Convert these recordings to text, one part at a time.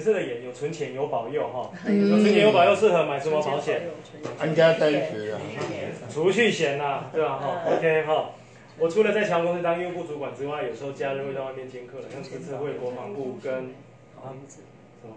颜色的颜有存钱有保佑哈，有存钱有保佑适合买什么保险？安家三十啊，储蓄险呐，对吧？哈，OK 哈。我除了在强公司当业务部主管之外，有时候假日会在外面兼课了，像这次会国防部跟啊什么？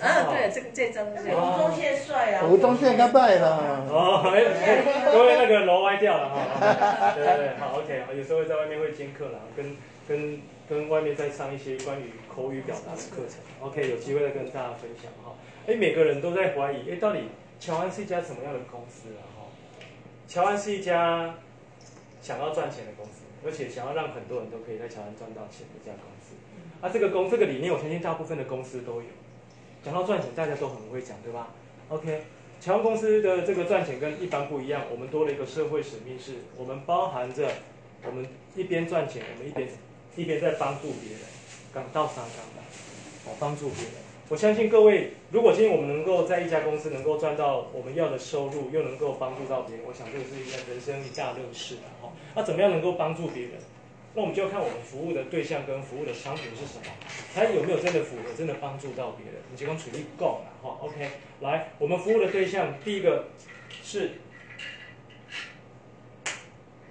啊，对，这个这张是吴宗宪帅啊！吴宗宪他拜了，哦，哎哎，各位那个楼歪掉了哈，对对对，好 OK，有时候会在外面会兼课了，跟跟跟外面再上一些关于口语表达的课程，OK，有机会再跟大家分享哈。哎，每个人都在怀疑，哎，到底乔安是一家什么样的公司啊？哈，乔安是一家想要赚钱的公司，而且想要让很多人都可以在乔安赚到钱的一家公司。啊，这个公这个理念，我相信大部分的公司都有。讲到赚钱，大家都很会讲，对吧？OK，乔安公司的这个赚钱跟一般不一样，我们多了一个社会使命，是我们包含着我们一边赚钱，我们一边一边在帮助别人，港到香港的，哦，帮助别人。我相信各位，如果今天我们能够在一家公司能够赚到我们要的收入，又能够帮助到别人，我想这个是一个人生一大乐事的哈。那怎么样能够帮助别人？那我们就要看我们服务的对象跟服务的商品是什么，它有没有真的符合，真的帮助到别人？你提供处力够了哈，OK。来，我们服务的对象第一个是，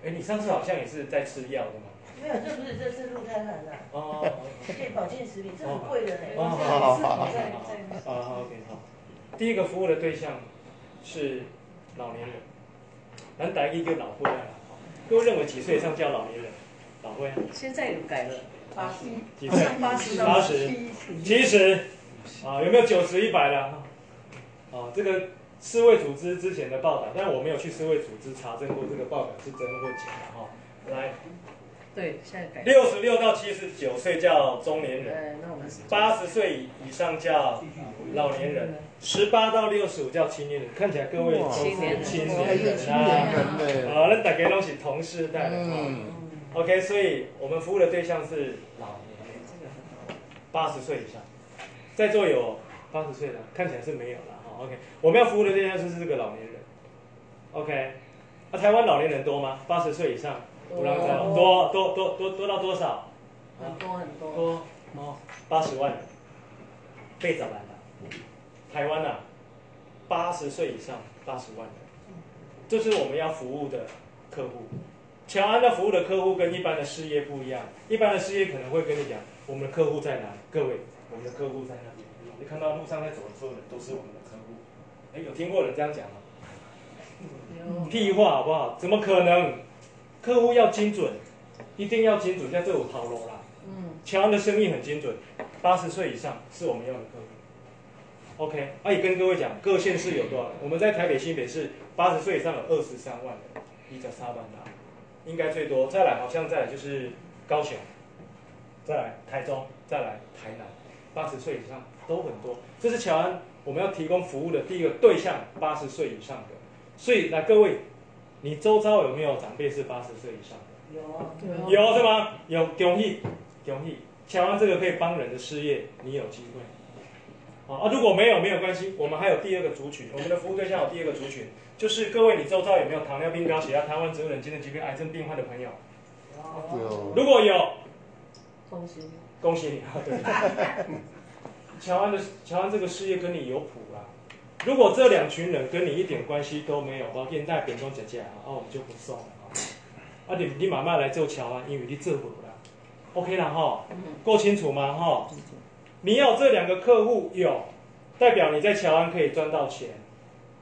哎，你上次好像也是在吃药的吗？没有，这不是，这是鹿胎盘的。哦，健保健食品，这很贵的嘞。哦，好好好好好，好 OK 好。第一个服务的对象是老年人，咱打一就老过来了，各位认为几岁以上叫老年人？老会？现在有改了，八十，几岁？八十八十，七十，啊，有没有九十一百的？啊，这个世卫组织之前的报道，但我没有去世卫组织查证过这个报道是真或假的哈。来，对，现在改。六十六到七十九岁叫中年人，那我们八十岁以上叫老年人，十八到六十五叫青年人。看起来各位都是青年人啊，好，那大家都是同世代的哈。OK，所以我们服务的对象是老年人，八十岁以上，在座有八十岁的，看起来是没有了哈。OK，我们要服务的对象就是这个老年人。OK，那台湾老年人多吗？八十岁以上，多多多多多多到多少？很多很多。多哦，八十万人，被找来了。台湾呐，八十岁以上，八十万人，这是我们要服务的客户。乔安的服务的客户跟一般的事业不一样，一般的事业可能会跟你讲，我们的客户在哪？各位，我们的客户在那边。你看到路上在走的所有人都是我们的客户。哎，有听过人这样讲吗？屁话好不好？怎么可能？客户要精准，一定要精准，像这有套路啦。嗯。乔安的生意很精准，八十岁以上是我们要的客户。OK，啊，也跟各位讲，各县市有多少？我们在台北新北市，八十岁以上有二十三万人，一家沙班达。应该最多，再来好像再来就是高雄，再来台中，再来台南，八十岁以上都很多。这是乔安我们要提供服务的第一个对象，八十岁以上的。所以来各位，你周遭有没有长辈是八十岁以上的？有，有是吗？有，恭喜，恭喜！乔安这个可以帮人的事业，你有机会。啊，如果没有没有关系，我们还有第二个族群，我们的服务对象有第二个族群。就是各位，你周遭有没有糖尿病、高血压、台湾、植物人、精神疾病、癌症病患的朋友？有。如果有，恭喜你，恭喜你！对。乔安的乔安这个事业跟你有谱啦。如果这两群人跟你一点关系都没有，包现在扁中姐姐啊，哦，我们就不送了啊。啊，你你慢慢来做乔安，因为你做不了。OK 了哈，够清楚吗？哈，你要这两个客户有，代表你在乔安可以赚到钱。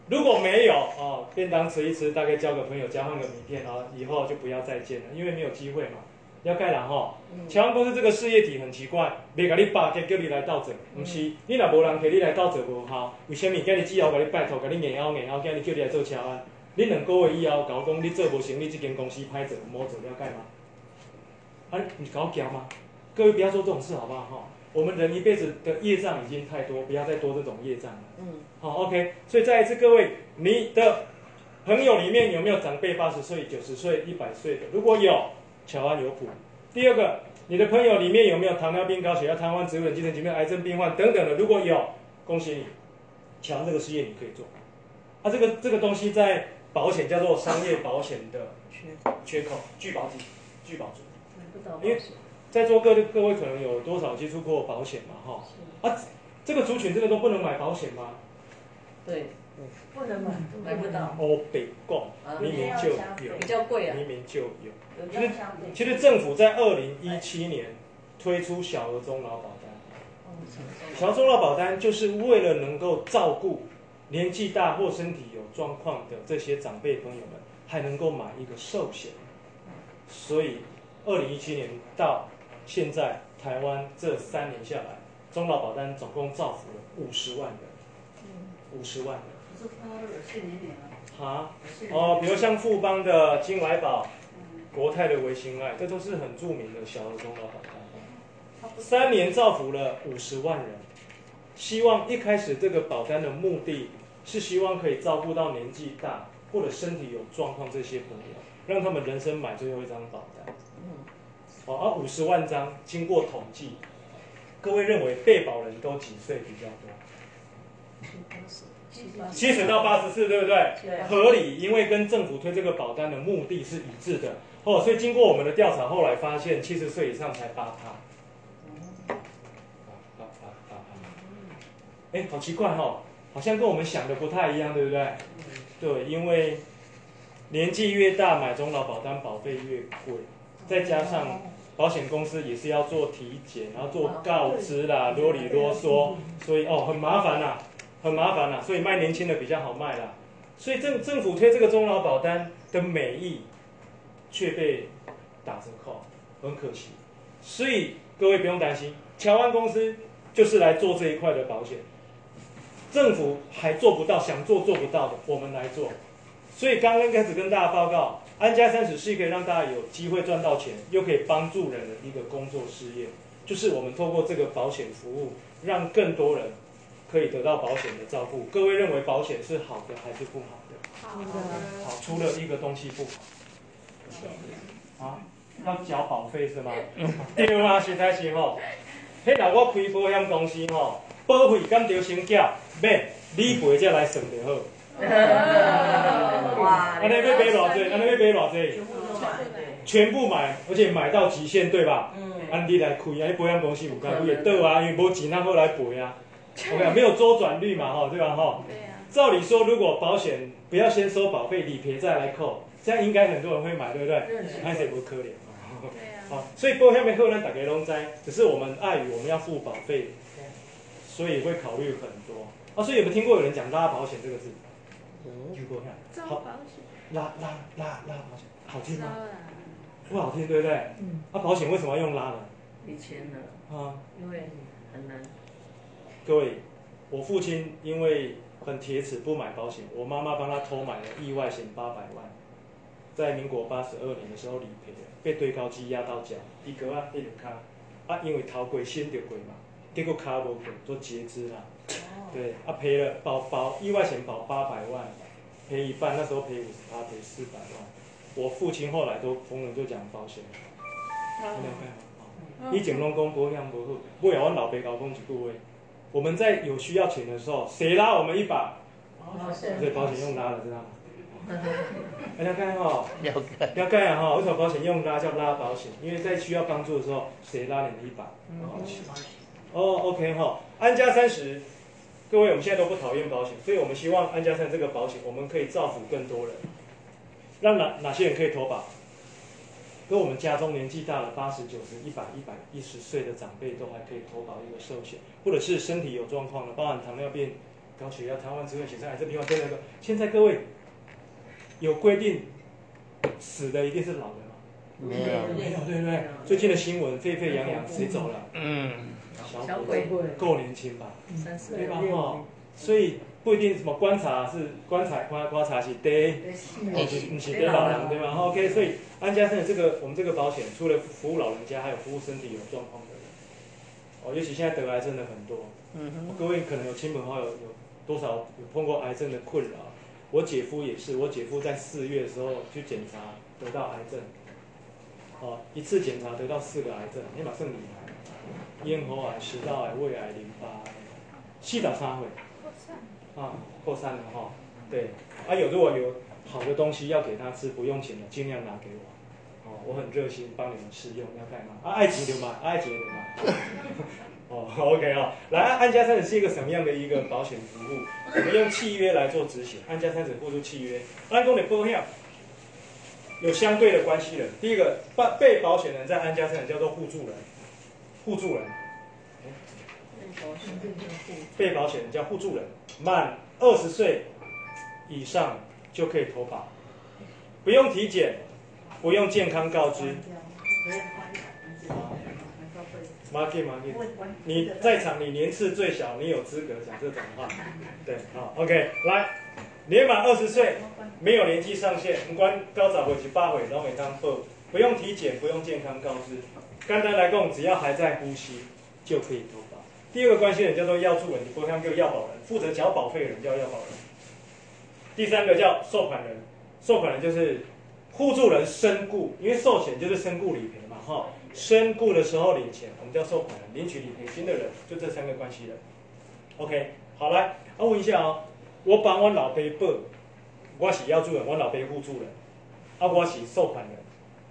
如果没有哦，便当吃一吃，大概交个朋友，交换个名片啊，以后就不要再见了，因为没有机会嘛。要盖了哈。乔安公司这个事业体很奇怪，袂甲你巴结叫你来倒做，不是，你若无人给你来倒做无效，为什么今日之后甲你拜托，甲你硬拗硬拗，今日叫你来做车安？你两个月以后甲我讲你做无成，你这间公司歹做，冇做了解吗？啊，你搞讲吗？各位不要做这种事好不好哈？我们人一辈子的业障已经太多，不要再多这种业障了。嗯，好，OK。所以再一次，各位，你的朋友里面有没有长辈八十岁、九十岁、一百岁的？如果有，乔安有谱。第二个，你的朋友里面有没有糖尿病、高血压、瘫痪、植物人、精神疾病、癌症病患等等的？如果有，恭喜你，乔安这个事业你可以做。它这个这个东西在保险叫做商业保险的缺缺口，拒保体，拒保组。因为在座各各位可能有多少接触过保险嘛？哈，啊，这个族群真的都不能买保险吗？对，不能买，买不到，哦，北共啊明明就有，比较贵啊。明明就有。有这样消费。其实政府在二零一七年推出小额中老保单，小额中老保单就是为了能够照顾年纪大或身体有状况的这些长辈朋友们，还能够买一个寿险。所以二零一七年到现在，台湾这三年下来，中老保单总共造福了五十万人，五十万人。啊，哦，比如像富邦的金来宝、国泰的维新爱，这都是很著名的小额中老保单。三年造福了五十万人，希望一开始这个保单的目的是希望可以照顾到年纪大或者身体有状况这些朋友，让他们人生买最后一张保单。嗯，哦，而五十万张经过统计，各位认为被保人都几岁比较多？七十到八十四，对不对？合理，因为跟政府推这个保单的目的是一致的。哦，所以经过我们的调查，后来发现七十岁以上才八趴。哎，好奇怪哦，好像跟我们想的不太一样，对不对？对，因为年纪越大，买中老保单保费越贵，再加上保险公司也是要做体检，然后做告知啦，啰里啰嗦，所以哦很麻烦啦，很麻烦啦，所以卖年轻的比较好卖啦。所以政政府推这个中老保单的美意，却被打折扣，很可惜。所以各位不用担心，乔安公司就是来做这一块的保险，政府还做不到，想做做不到的，我们来做。所以刚刚开始跟大家报告，安家三十是可以让大家有机会赚到钱，又可以帮助人的一个工作事业，就是我们透过这个保险服务，让更多人可以得到保险的照顾。各位认为保险是好的还是不好的？好的，好，出了一个东西不好啊，要缴保费是吗？对啊，实在是吼。迄若我开保险公司吼，保费敢着先缴，免理赔才来算就好。哇，安尼要买偌济？安尼要买偌济？全部都买，而且买到极限，对吧？嗯，安迪来开啊，你保险公司有该会倒啊，因为无钱哪好来赔啊。我讲没有周转率嘛，哈，对吧？哈。对啊，照理说，如果保险不要先收保费，理赔再来扣，这样应该很多人会买，对不对？那谁不可怜啊？对啊，好，所以保险的后咱大家拢知，只是我们碍于我们要付保费，所以会考虑很多。啊，所以有没有听过有人讲拉保险这个字？听过看，好保险，拉拉拉拉保险，好听吗？不好听，对不对？嗯，啊，保险为什么要用拉呢？以前呢，啊，因为很难，各位，我父亲因为很铁齿不买保险，我妈妈帮他偷买了意外险八百万，在民国八十二年的时候理赔了，被堆高机压到脚，一个啊一条卡，啊因为头过先就过嘛，结果卡无过做截肢啦，对，啊赔了保保意外险保八百万，赔一半，那时候赔五十八，赔四百万，我父亲后来都逢人就讲保险，你了解吗？以前拢讲保险无好，尾后阮老爸甲我讲一句话，我们在有需要钱的时候，谁拉我们一把，所以保险用拉的，知道吗？哎，了解吼，了解。了解啊吼，为什么保险用拉叫拉保险？因为在需要帮助的时候，谁拉你的一把？哦，OK 哈，安家三十，各位我们现在都不讨厌保险，所以我们希望安家三这个保险，我们可以造福更多人，让哪哪些人可以投保？跟我们家中年纪大了八十九十、一百、一百一十岁的长辈都还可以投保一个寿险，或者是身体有状况的，包含糖尿病、高血压、瘫痪、智慧血症、癌症、平缓症那个。现在各位有规定，死的一定是老人吗？没有，没有，对不对？最近的新闻沸沸扬扬，谁走了？嗯，小小鬼鬼够年轻吧？三十对吧？哈，所以不一定什么观察是观察观观察是对，哦，是不是对老人。对吧？OK，所以安家生的这个我们这个保险，除了服务老人家，还有服务身体有状况的人。哦，尤其现在得癌症的很多，嗯哼，各位可能有亲朋好友有多少有碰过癌症的困扰？我姐夫也是，我姐夫在四月的时候去检查得到癌症，哦，一次检查得到四个癌症，你马上厉害，咽喉癌、食道癌、胃癌、淋巴癌，细到三回啊，扩散了哈、对，啊有如果有好的东西要给他吃，不用钱的，尽量拿给我。哦，我很热心帮你们试用，要干嘛？啊，爱情流嘛，爱情流嘛。哦，OK 啊、来，安家三子是一个什么样的一个保险服务？我们用契约来做执行，安家三子付出契约，安公的波险有相对的关系人。第一个，被被保险人在安家三子叫做互助人，互助人。被保险人叫互助人，满二十岁以上就可以投保，不用体检，不用健康告知。Market Market，你在场，你年次最小，你有资格讲这种话。对，好，OK，来，年满二十岁，没有年纪上限，不管高早或及八回都没当报，不用体检，不用健康告知。简单来讲，只要还在呼吸就可以投保。第二个关系人叫做要助人，你不像叫要保人，负责缴保费的人叫要保人。第三个叫受款人，受款人就是互助人身故，因为寿险就是身故理赔嘛，哈，身故的时候领钱，我们叫受款人，领取理赔金的人，就这三个关系人。OK，好来，啊问一下哦，我帮我老爸报，我是要助人，我老爸互助人，啊我是受款人，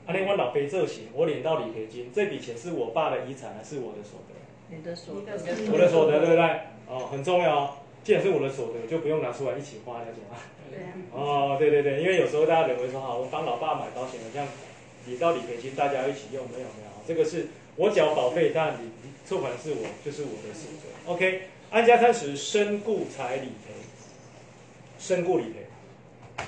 啊那我老爸这行，我领到理赔金，这笔钱是我爸的遗产还是我的所得？你的所得，我的所得对不对？哦，很重要哦。既然是我的所得，就不用拿出来一起花，了解吗？对啊，哦，对对对，因为有时候大家认为说，好，我帮老爸买保险的，这样理到理赔金，大家一起用，没有没有，这个是我缴保费，当然理收款是我，就是我的所得。OK，安家三十身故才理赔，身故理赔。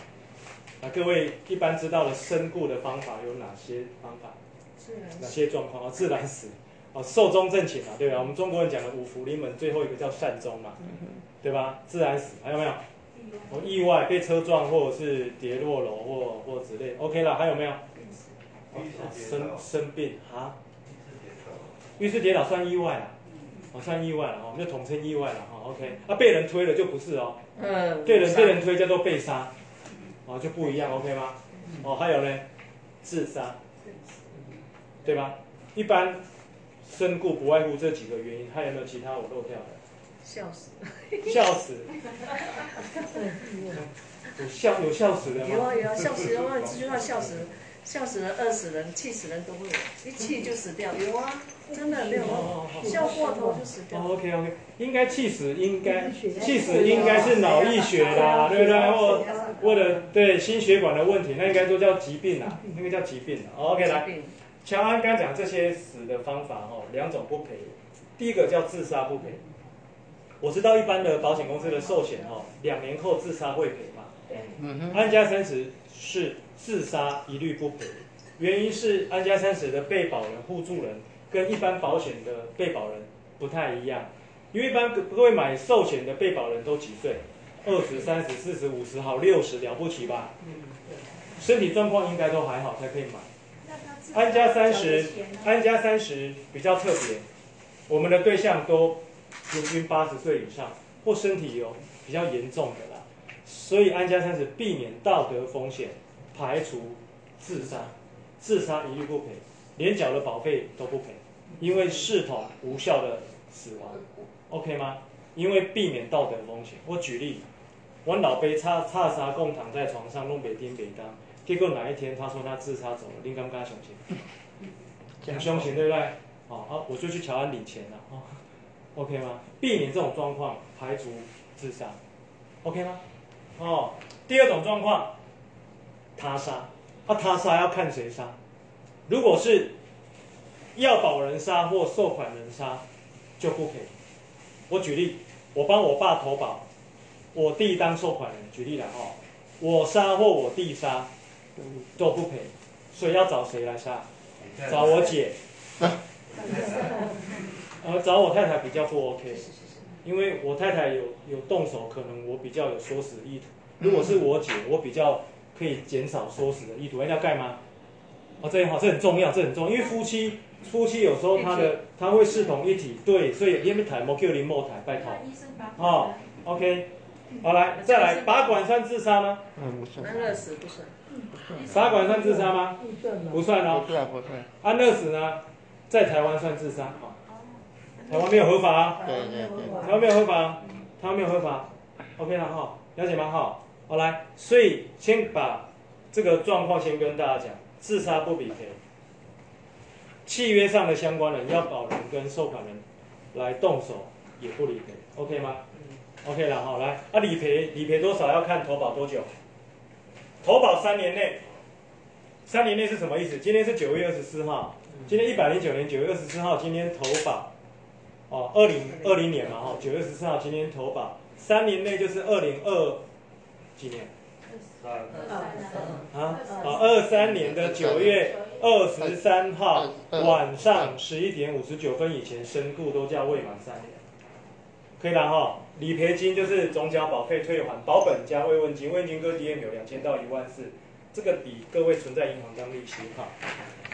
啊，各位一般知道的身故的方法有哪些方法？哪些状况啊？自然死。哦，寿终正寝嘛，对吧？我们中国人讲的五福临门，最后一个叫善终嘛，对吧？自然死，还有没有？哦，意外被车撞，或者是跌落楼，或或之类。OK 了，还有没有？哦生生病啊？遇事跌倒算意外啊？哦，算意外了，哦，我们就统称意外了哈。OK，啊，被人推了就不是哦，嗯，被人被人推叫做被杀，哦，就不一样，OK 吗？哦，还有呢，自杀，对吧？一般身故不外乎这几个原因，还有没有其他我漏掉的？笑死，笑死，有笑有笑死的吗？有啊有啊，笑死有啊，这句话笑死，笑死人、饿死人、气死人都会有，一气就死掉，有啊，真的没有笑过头就死掉。哦，OK OK，应该气死，应该气死应该是脑溢血啦，对不对？或或者对心血管的问题，那应该都叫疾病啦，那个叫疾病啦。OK，来，病乔安刚讲这些死的方法哦，两种不赔，第一个叫自杀不赔。我知道一般的保险公司的寿险哦，两年后自杀会赔嘛。嗯哼，安家三十是自杀一律不赔，原因是安家三十的被保人、互助人跟一般保险的被保人不太一样，因为一般各位买寿险的被保人都几岁？二十、三十、四十、五十，好六十了不起吧？身体状况应该都还好才可以买。安家三十，安家三十比较特别，我们的对象都平均八十岁以上，或身体有比较严重的啦，所以安家三十避免道德风险，排除自杀，自杀一律不赔，连缴的保费都不赔，因为视同无效的死亡，OK 吗？因为避免道德风险。我举例，我老杯叉叉沙共躺在床上弄北丁北当，结果哪一天他说他自杀走了，你敢不敢相信？很凶险，对不对？哦啊，我就去乔安领钱了，哦，OK 吗？避免这种状况，排除自杀，OK 吗？哦，第二种状况，他杀，啊，他杀要看谁杀。如果是要保人杀或受款人杀，就不赔。我举例，我帮我爸投保，我弟当受款人，举例了哦，我杀或我弟杀都不赔，所以要找谁来杀？找我姐，呃，找我太太比较不 OK，因为我太太有有动手，可能我比较有唆使的意图。如果是我姐，我比较可以减少唆使的意图。哎，要盖吗？哦，这也好，这很重要，这很重要，因为夫妻夫妻有时候他的他会视同一体，对，所以因为台莫 Q 零莫台，拜托。哦，OK，好来，再来，拔管算自杀吗？嗯，不算，安乐死不算，拔管算自杀吗？不算哦。安乐死呢，在台湾算自杀。啊，台湾没有合法啊，对对对，台湾没有合法啊，台湾没有合法，OK 了哈，了解吗？哈，好来，所以先把这个状况先跟大家讲，自杀不理赔。契约上的相关人要保人跟受款人来动手也不理赔，OK 吗？OK 了哈，来啊理赔理赔多少要看投保多久，投保三年内，三年内是什么意思？今天是九月二十四号，今天一百零九年九月二十四号，今天投保，哦，二零二零年嘛哈，九月十四号今天投保，三年内就是二零二几年啊？啊，二三年的九月二十三号晚上十一点五十九分以前身故都叫未满三年，可以了哈。理赔金就是总缴保费退还，保本加慰问金，慰问金各 DM 有两千到一万四，这个比各位存在银行当利息哈。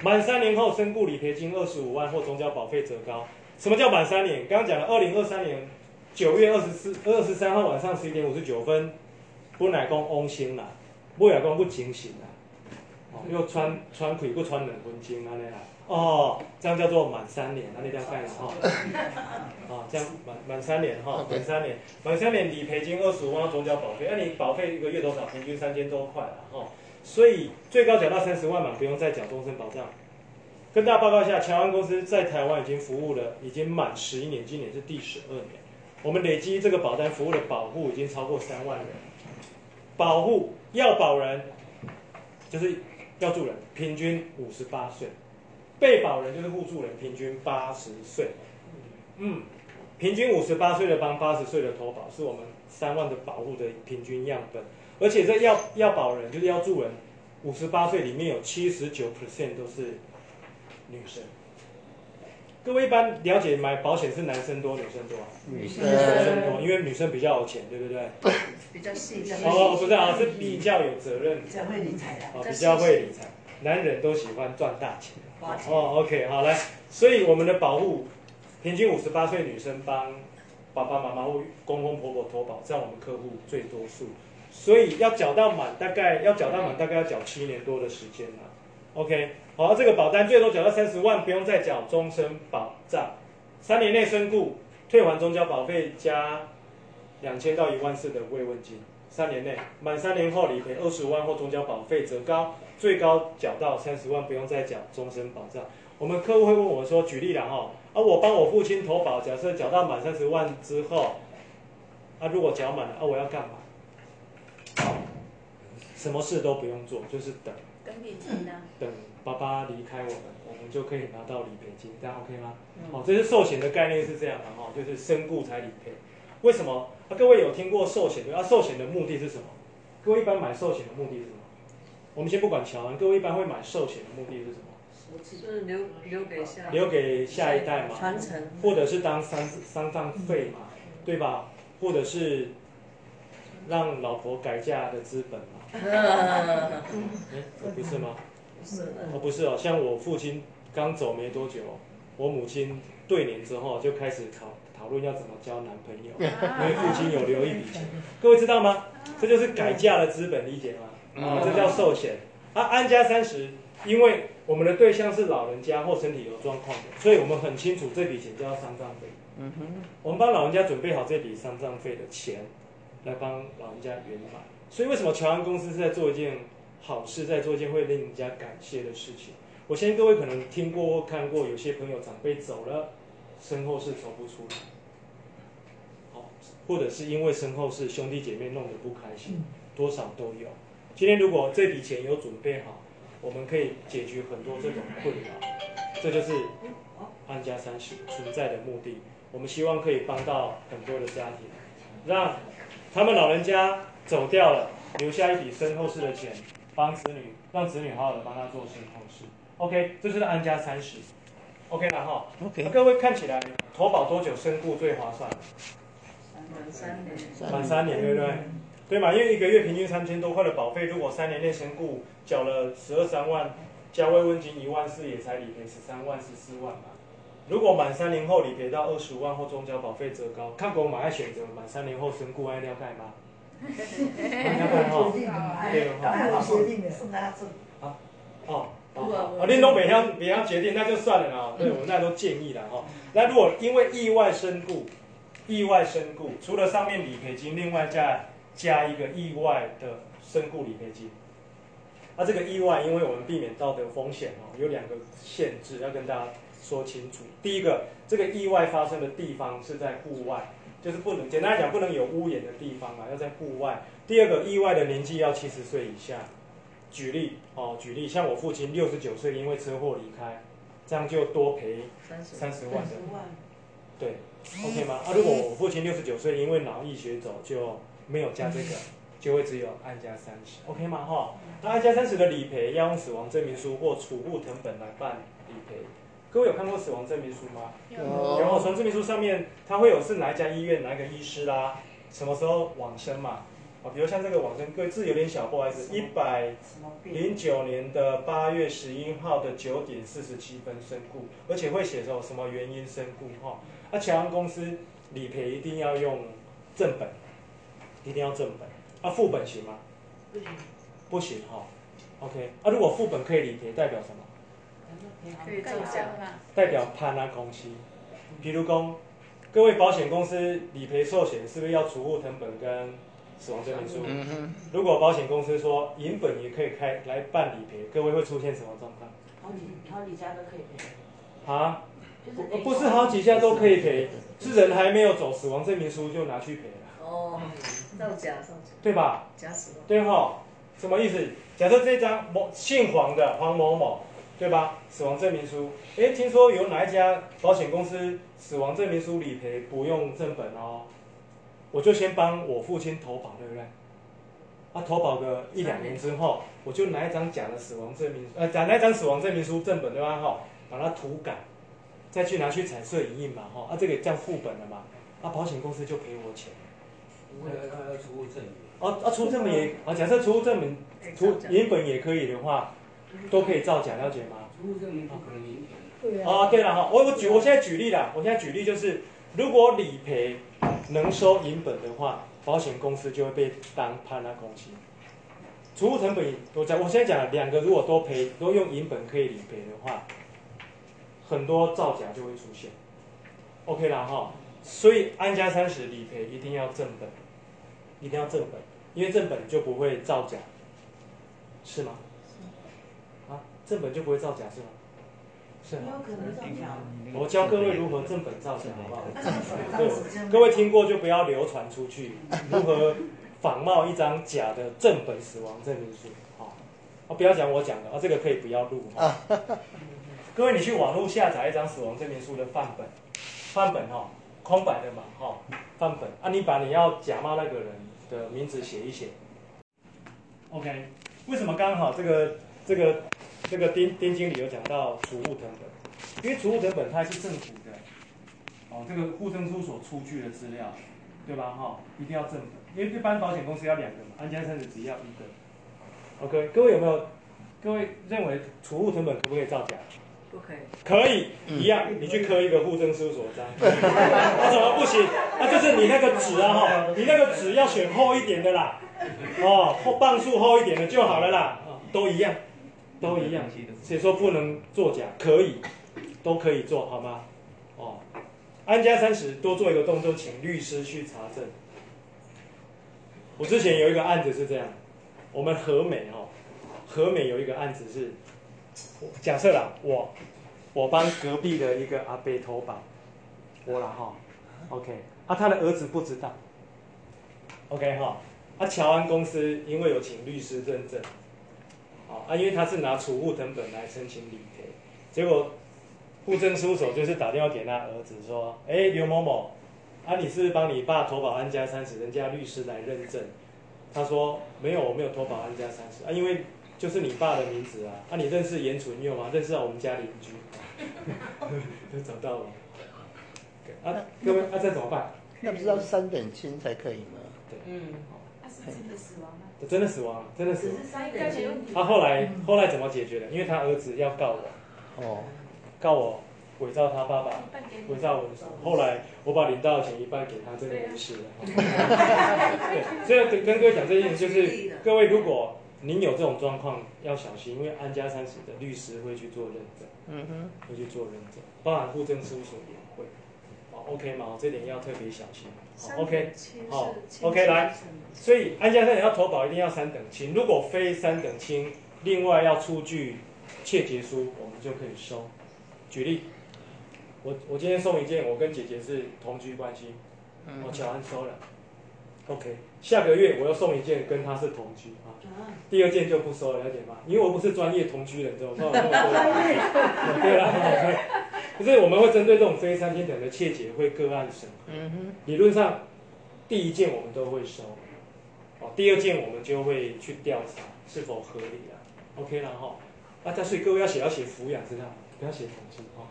满三年后身故理赔金二十五万或总缴保费折高。什么叫满三年？刚刚讲了，二零二三年九月二十四、二十三号晚上十一点五十九分，本来讲翁星啦，尾来讲不警醒啦，哦，又穿穿腿不穿两分钟安尼啦，哦，这样叫做满三年，那你这样看哈，啊，这样满满三年哈，满三年，满三年理赔金二十五万总缴保费，那你保费一个月多少？平均三千多块了哈，所以最高缴到三十万嘛，不用再缴终身保障。跟大家报告一下，乔安公司在台湾已经服务了，已经满十一年，今年是第十二年。我们累积这个保单服务的保护已经超过三万人。保护要保人就是要住人，平均五十八岁；被保人就是互助人，平均八十岁。嗯，平均五十八岁的帮八十岁的投保，是我们三万的保护的平均样本。而且这要要保人就是要助人，五十八岁里面有七十九 percent 都是。女生，各位一般了解买保险是男生多女生多啊？女生女生多，因为女生比较有钱，对不对？比较细致。哦，不是啊，是比较有责任，比较会理财的。哦，比较会理财。男人都喜欢赚大钱。哦，OK，好来，所以我们的保护平均五十八岁女生帮爸爸妈妈或公公婆婆投保，占我们客户最多数。所以要缴到满，大概要缴到满，大概要缴七年多的时间啦。OK，好，这个保单最多缴到三十万，不用再缴终身保障。三年内身故，退还中交保费加两千到一万四的慰问金。三年内满三年后理赔二十五万或中交保费折高，最高缴到三十万，不用再缴终身保障。我们客户会问我说，举例了哈，啊，我帮我父亲投保，假设缴到满三十万之后，啊，如果缴满了，啊，我要干嘛？什么事都不用做，就是等。等理金呢？等爸爸离开我们，我们就可以拿到理赔金，这样 OK 吗？哦，这是寿险的概念是这样的哈，就是身故才理赔。为什么？啊，各位有听过寿险的？啊，寿险的目的是什么？各位一般买寿险的目的是什么？我们先不管乔安，各位一般会买寿险的目的是什么？是留留给下留给下一代嘛？传承，或者是当丧丧葬费嘛，对吧？或者是让老婆改嫁的资本嘛？哎，不是吗？是哦，不是哦，像我父亲刚走没多久，我母亲对年之后就开始讨讨论要怎么交男朋友，因为父亲有留一笔钱。各位知道吗？这就是改嫁的资本，理解吗？啊，这叫寿险。啊，安家三十，因为我们的对象是老人家或身体有状况的，所以我们很清楚这笔钱叫丧葬费。嗯哼，我们帮老人家准备好这笔丧葬费的钱，来帮老人家圆满。所以为什么乔安公司是在做一件好事，在做一件会令人家感谢的事情？我相信各位可能听过或看过，有些朋友长辈走了，身后事走不出来，好，或者是因为身后事兄弟姐妹弄得不开心，多少都有。今天如果这笔钱有准备好，我们可以解决很多这种困扰，这就是安家三十存在的目的。我们希望可以帮到很多的家庭，让他们老人家。走掉了，留下一笔身后事的钱，帮子女，让子女好好的帮他做身后事。OK，这就是安家三十。OK 了哈。OK。各位看起来投保多久身故最划算？满三年。满三年，对不对？对嘛？因为一个月平均三千多块的保费，如果三年内身故缴了十二三万，加慰问金一万四，也才理赔十三万十四万嘛。如果满三年后理赔到二十五万或中交保费折高，看国买选择满三年后身故爱了解吗？哦 哦，哦，恁拢未晓未晓决定，那就算了啦。对，我们那都建议了哈。那如果因为意外身故，意外身故，除了上面理赔金，另外再加一个意外的身故理赔金。啊，这个意外，因为我们避免道德风险哦，有两个限制要跟大家说清楚。第一个，这个意外发生的地方是在户外，就是不能简单来讲不能有屋檐的地方啊，要在户外。第二个，意外的年纪要七十岁以下。举例哦，举例，像我父亲六十九岁因为车祸离开，这样就多赔三十三十万的，万，对，OK 吗？啊，如果我父亲六十九岁因为脑溢血走就没有加这个，就会只有按加三十，OK 吗？哈，那按加三十的理赔要用死亡证明书或储户成本来办理赔。各位有看过死亡证明书吗？有有，死亡证明书上面它会有是哪一家医院、哪一个医师啦，什么时候往生嘛？啊，比如像这个往生，各位字有点小，不好意思，一百？零九年的八月十一号的九点四十七分身故，而且会写说什么原因身故哈。那侨安公司理赔一定要用正本，一定要正本。啊，副本行吗？不行，不行哈。OK，啊，如果副本可以理赔，代表什么？可以造造假假。代表潘啊公司。比如讲，各位保险公司理赔寿险是不是要储户成本跟死亡证明书？如果保险公司说银本也可以开来办理赔，各位会出现什么状况？好几好几家都可以赔，啊？就是不不是好几家都可以赔，是人还没有走，死亡证明书就拿去赔了，哦，造假造假，对吧？假死亡。对哈，什么意思？假设这张某姓黄的黄某某，对吧？死亡证明书，哎，听说有哪一家保险公司死亡证明书理赔不用正本哦，我就先帮我父亲投保，对不对？啊，投保个一两年之后，我就拿一张假的死亡证明，呃，假那一张死亡证明书正本对吧？哈，把它涂改，再去拿去彩色影印嘛，哈，啊，这个叫副本了嘛，啊，保险公司就赔我钱。哦，啊，出证明也，啊，假设出证明出银本也可以的话，都可以造假，了解吗？出户证明不可能。对啊，对了哈，我我举我现在举例啦，我现在举例就是，如果理赔能收银本的话，保险公司就会被当判那公司。储物成本，我讲我现在讲了两个，如果都赔都用银本可以理赔的话，很多造假就会出现。OK 啦哈，所以安家三十理赔一定要正本，一定要正本，因为正本就不会造假，是吗？啊，正本就不会造假是吗？是吗？有可能造假。我教各位如何正本造假，好不好？对，各位听过就不要流传出去，如何仿冒一张假的正本死亡证明书，好、啊，不要讲我讲的啊，这个可以不要录。哦、各位，你去网络下载一张死亡证明书的范本，范本哦，空白的嘛，哈、哦，范本啊，你把你要假冒那个人的名字写一写。OK，为什么刚好这个这个这个丁丁经理有讲到储物成本？因为储物成本它是政府的，哦，这个户政处所出具的资料，对吧？哈、一定要正本，因为一般保险公司要两个嘛，安家生子只要一个。OK，各位有没有？各位认为储物成本可不可以造假？不可以。可以，一样，你去刻一个户政事务所章。那 怎么不行？那就是你那个纸啊哈，你那个纸要选厚一点的啦，哦，厚磅数厚一点的就好了啦，哦都一样，都一样。谁说不能作假？可以，都可以做好吗？哦，安家三十多做一个动作，请律师去查证。我之前有一个案子是这样，我们和美哦，和美有一个案子是，假设啦，我我帮隔壁的一个阿伯投保，我啦哈，OK，啊他的儿子不知道，OK 哈，啊乔安公司因为有请律师认证，好啊因为他是拿储户成本来申请理赔，结果户政事务所就是打电话给他儿子说，哎刘某某，啊你是帮你爸投保安家三十，人家律师来认证，他说没有我没有投保安家三十啊因为。就是你爸的名字啊！啊，你认识严纯佑吗？认识啊，我们家邻居，都找到了。啊，各位，啊，这怎么办？那不是要三等亲才可以吗？对嗯，他是真的死亡吗？真的死亡了，真的死是三个亲。他、后来后来怎么解决的？因为他儿子要告我，哦，告我伪造他爸爸，伪造文书。后来我把领到的钱一半给他，真的没事了。对，所以跟跟各位讲这件事，就是各位如果您有这种状况要小心，因为安家三十的律师会去做认证，嗯哼，会去做认证，包含户政事务所也会。好，OK 吗？这点要特别小心。好，OK，好，OK，来，所以安家三十要投保一定要三等亲，如果非三等亲，另外要出具窃结书，我们就可以收。举例，我我今天送一件，我跟姐姐是同居关系，我乔安收了，OK。下个月我又送一件，跟她是同居啊，第二件就不收了，了解吗？因为我不是专业同居人，知道吗？对啦，可是我们会针对这种非三天等的窃节，会个案审核。理论上，第一件我们都会收，哦，第二件我们就会去调查是否合理啊。OK 了哈，啊，但是各位要写要写抚养，知道吗？不要写统计哈。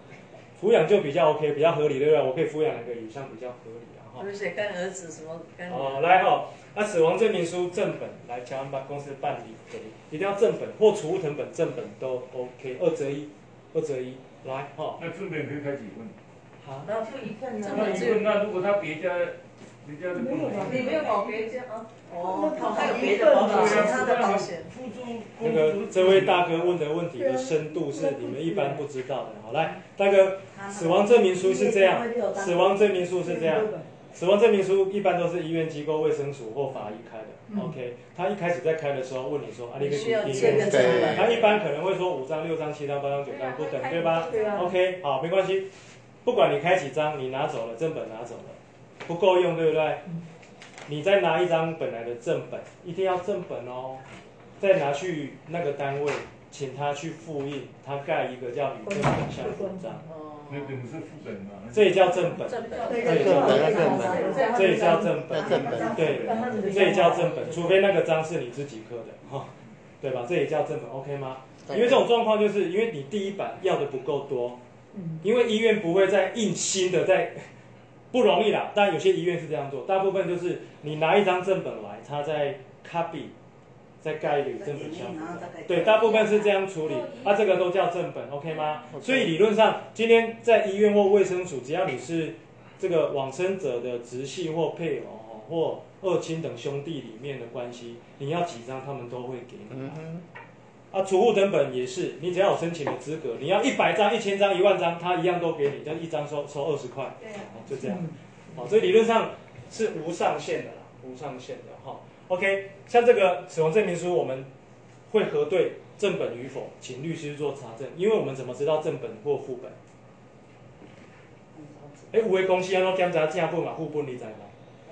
抚养就比较 OK，比较合理，对不对？我可以抚养两个以上比较合理啊哈。不是写干儿子什么干？哦，来哈。那死亡证明书正本来乔安帮公司办理给，一定要正本或储物成本正本都 OK，二折一，二折一，来哈。那正本可以开几份？好，那就一份呢。那一份，那如果他别家，别家的。你没有保别家啊？哦，还有别的保险，他的保险。那个这位大哥问的问题的深度是你们一般不知道的。好，来，大哥，死亡证明书是这样，死亡证明书是这样。死亡证明书一般都是医院机构卫生署或法医开的，OK。他一开始在开的时候问你说，啊，你可以需要签个证他一般可能会说五张、六张、七张、八张、九张不等，对吧？对啊。OK，好，没关系。不管你开几张，你拿走了正本拿走了，不够用，对不对？你再拿一张本来的正本，一定要正本哦。再拿去那个单位，请他去复印，他盖一个叫与正本相符章。那本是副本嘛？这也叫正本，这也叫正本，这也叫正本，对，这也叫正本，除非那个章是你自己刻的，哈，对吧？这也叫正本，OK 吗？因为这种状况就是因为你第一版要的不够多，因为医院不会再印新的，在不容易啦。但有些医院是这样做，大部分就是你拿一张正本来，他在 copy。再盖一个正本相符，对，大部分是这样处理，啊，这个都叫正本，OK 吗？所以理论上，今天在医院或卫生署，只要你是这个往生者的直系或配偶或二亲等兄弟里面的关系，你要几张，他们都会给你。啊，储户等本也是，你只要有申请的资格，你要一百张、一千张、一万张，他一样都给你，就一张收收二十块，就这样。好，所以理论上是无上限的啦，无上限的哈。OK，像这个死亡证明书，我们会核对正本与否，请律师做查证。因为我们怎么知道正本或副本？哎，有的公司安怎检查正本嘛副本，你知吗？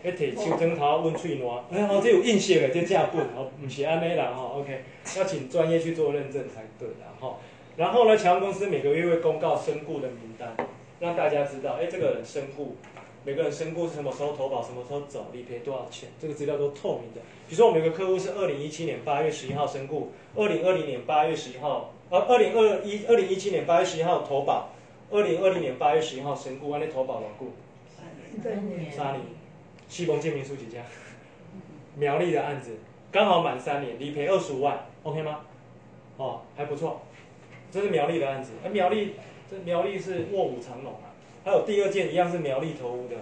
哎，摕手针头问喙烂，哎，哦，这有印象的，这正本哦，不是安尼啦哈。OK，要请专业去做认证才对啦哈。然后呢，强公司每个月会公告身故的名单，让大家知道，哎，这个人身故。每个人身故是什么时候投保，什么时候走，理赔多少钱，这个资料都透明的。比如说，我们有个客户是二零一七年八月十一号身故，二零二零年八月十一号，呃，二零二一二零一七年八月十一号投保，二零二零年八月十一号身故，完了投保牢固。三年。三年。西蒙建民书几家？苗栗的案子刚好满三年，理赔二十五万，OK 吗？哦，还不错。这是苗栗的案子，哎，苗栗这苗栗是卧虎藏龙啊。还有第二件一样是苗栗投屋的，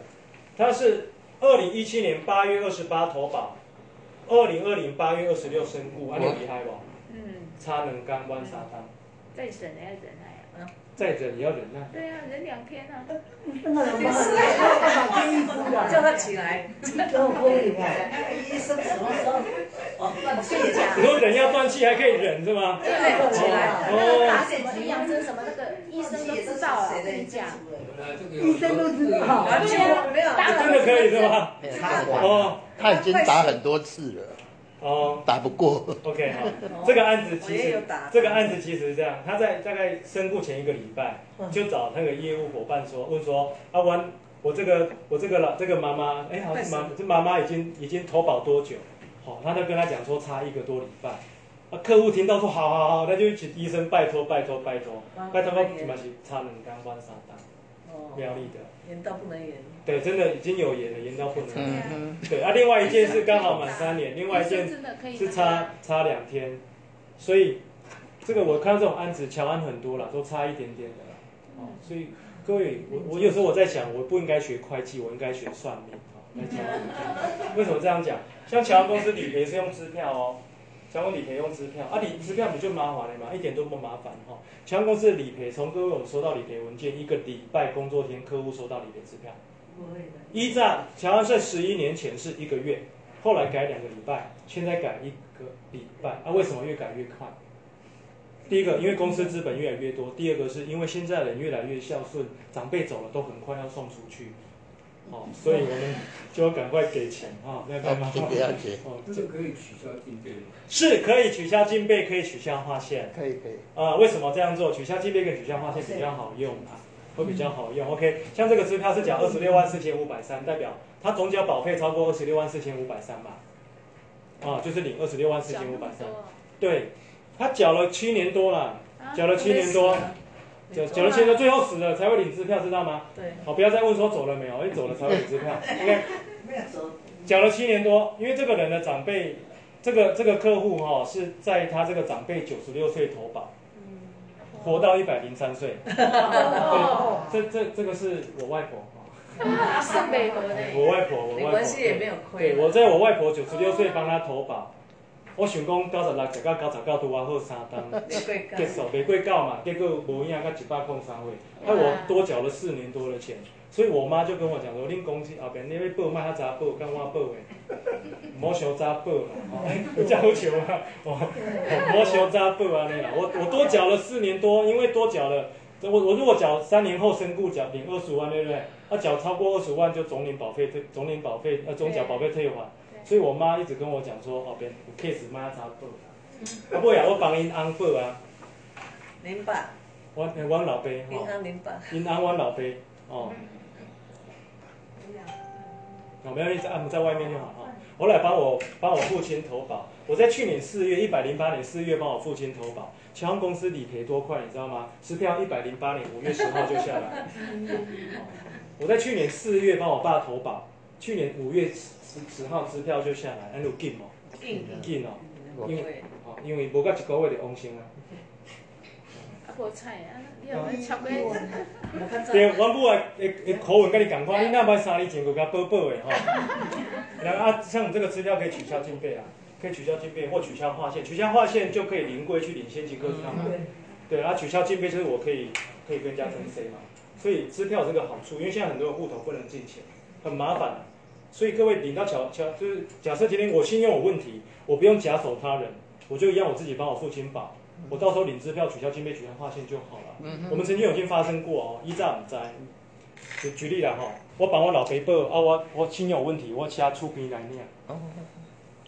它是二零一七年八月二十八投保，二零二零八月二十六身故，啊，你厉害不？嗯。差能干弯沙滩。再审还要忍耐啊。再者也要忍耐。对啊，忍两天啊。叫他起来。都可以的。医生什么时候？哦，断气呀。你说忍要断气还可以忍是吗？对，起来。哦。打什么营养针什么那个医生都知道啊，跟你讲。医生都知道。真的可以是吗？哦，他已经打很多次了。哦，打不过。OK 好，这个案子其实这个案子其实是这样，他在大概身故前一个礼拜就找那个业务伙伴说，问说阿文，我这个我这个老这个妈妈，哎，好像妈这妈妈已经已经投保多久？好，他就跟他讲说差一个多礼拜。啊，客户听到说好好好，那就请医生拜托拜托拜托拜托，我起码是差两干弯三单。苗栗的，延到不能延。对，真的已经有延了，延到不能延。对啊，另外一件是刚好满三年，另外一件是差差两天，所以这个我看到这种案子，乔安很多了，都差一点点的啦。哦，所以各位，我我有时候我在想，我不应该学会计，我应该学算命。为什么这样讲？像乔安公司理赔是用支票哦。强国理赔用支票啊，理支票不就麻烦了吗？一点都不麻烦哈。强公司的理赔，从各位我们收到理赔文件，一个礼拜工作天，客户收到理赔支票。依照乔安在十一年前是一个月，后来改两个礼拜，现在改一个礼拜啊？为什么越改越快？第一个，因为公司资本越来越多；第二个，是因为现在人越来越孝顺，长辈走了都很快要送出去，哦，所以我们就要赶快给钱啊，那干嘛？就不要接，哦，这个可以取消进费吗？是可以取消金贝，可以取消划线可以可以。啊、为什么这样做？取消金贝跟取消划线比较好用啊，会比较好用。OK，像这个支票是缴二十六万四千五百三，代表它总缴保费超过二十六万四千五百三嘛，啊，就是领二十六万四千五百三。对，他缴了七年多了，缴了七年多，缴缴了七年多，最后死了才会领支票，知道吗？对，好，不要再问说走了没有，哎，走了才会领支票。OK，没有走，缴了七年多，因为这个人的长辈，这个这个客户哈、是在他这个长辈九十六岁投保，活到一百零三岁。哦，这这这个是我外婆哈、啊，剩美国的，我外婆，我外婆。没关系，也没有亏对，。我在我外婆九十六岁帮他投保，我想讲九十六食到九十九拄啊好三档。结束玫瑰告嘛，结果无影到一百空三位，那我多缴了四年多的钱，所以我妈就跟我讲说，恁公司后边你要报，卖较早报，跟我报的，唔好伤早报啦，哦，有这要求啊，哦，唔好伤早报安尼啦，我我多缴了四年多，因为多缴了，我我如果缴三年后身故缴领二十万，对不对？啊，缴超过二十万就总领保费退，总领保费呃总缴保费退还，所以我妈一直跟我讲说，哦，别有 case 卖较早报啦，啊，尾啊我帮因翁报啊。明白，我诶，阮老爸银吼，行零八。因安阮老爸哦，哦，没有意思，啊，我们在外面就好哈。我来帮我帮我父亲投保，我在去年四月一百零八年四月帮我父亲投保，侨航公司理赔多快，你知道吗？支票一百零八年五月十号就下来。我在去年四月帮我爸投保，去年五月十十号支票就下来，安有紧哦，硬紧哦，因为对，哦，因为无到一个月就往生啊。啊，无菜啊，你有没超过？我看对，我母啊，会会口吻跟你共款，你那摆三年前就甲报报的吼。然后啊，像这个支票可以取消进费啊，可以取消进费或取消划线，取消划线就可以临柜去领现金各支票嘛。对，然后取消进费就是我可以可以跟人家分 C 嘛，所以支票有这个好处，因为现在很多人户头不能进钱，很麻烦啊。所以各位领到侨侨就是假设今天我信用有问题，我不用假手他人，我就让我自己帮我父亲保，我到时候领支票取消金杯取消划线就好了。我们曾经有已经发生过哦，依照唔知。举举例啦吼，我帮我老爸报啊，我我信用有问题，我请厝边来领，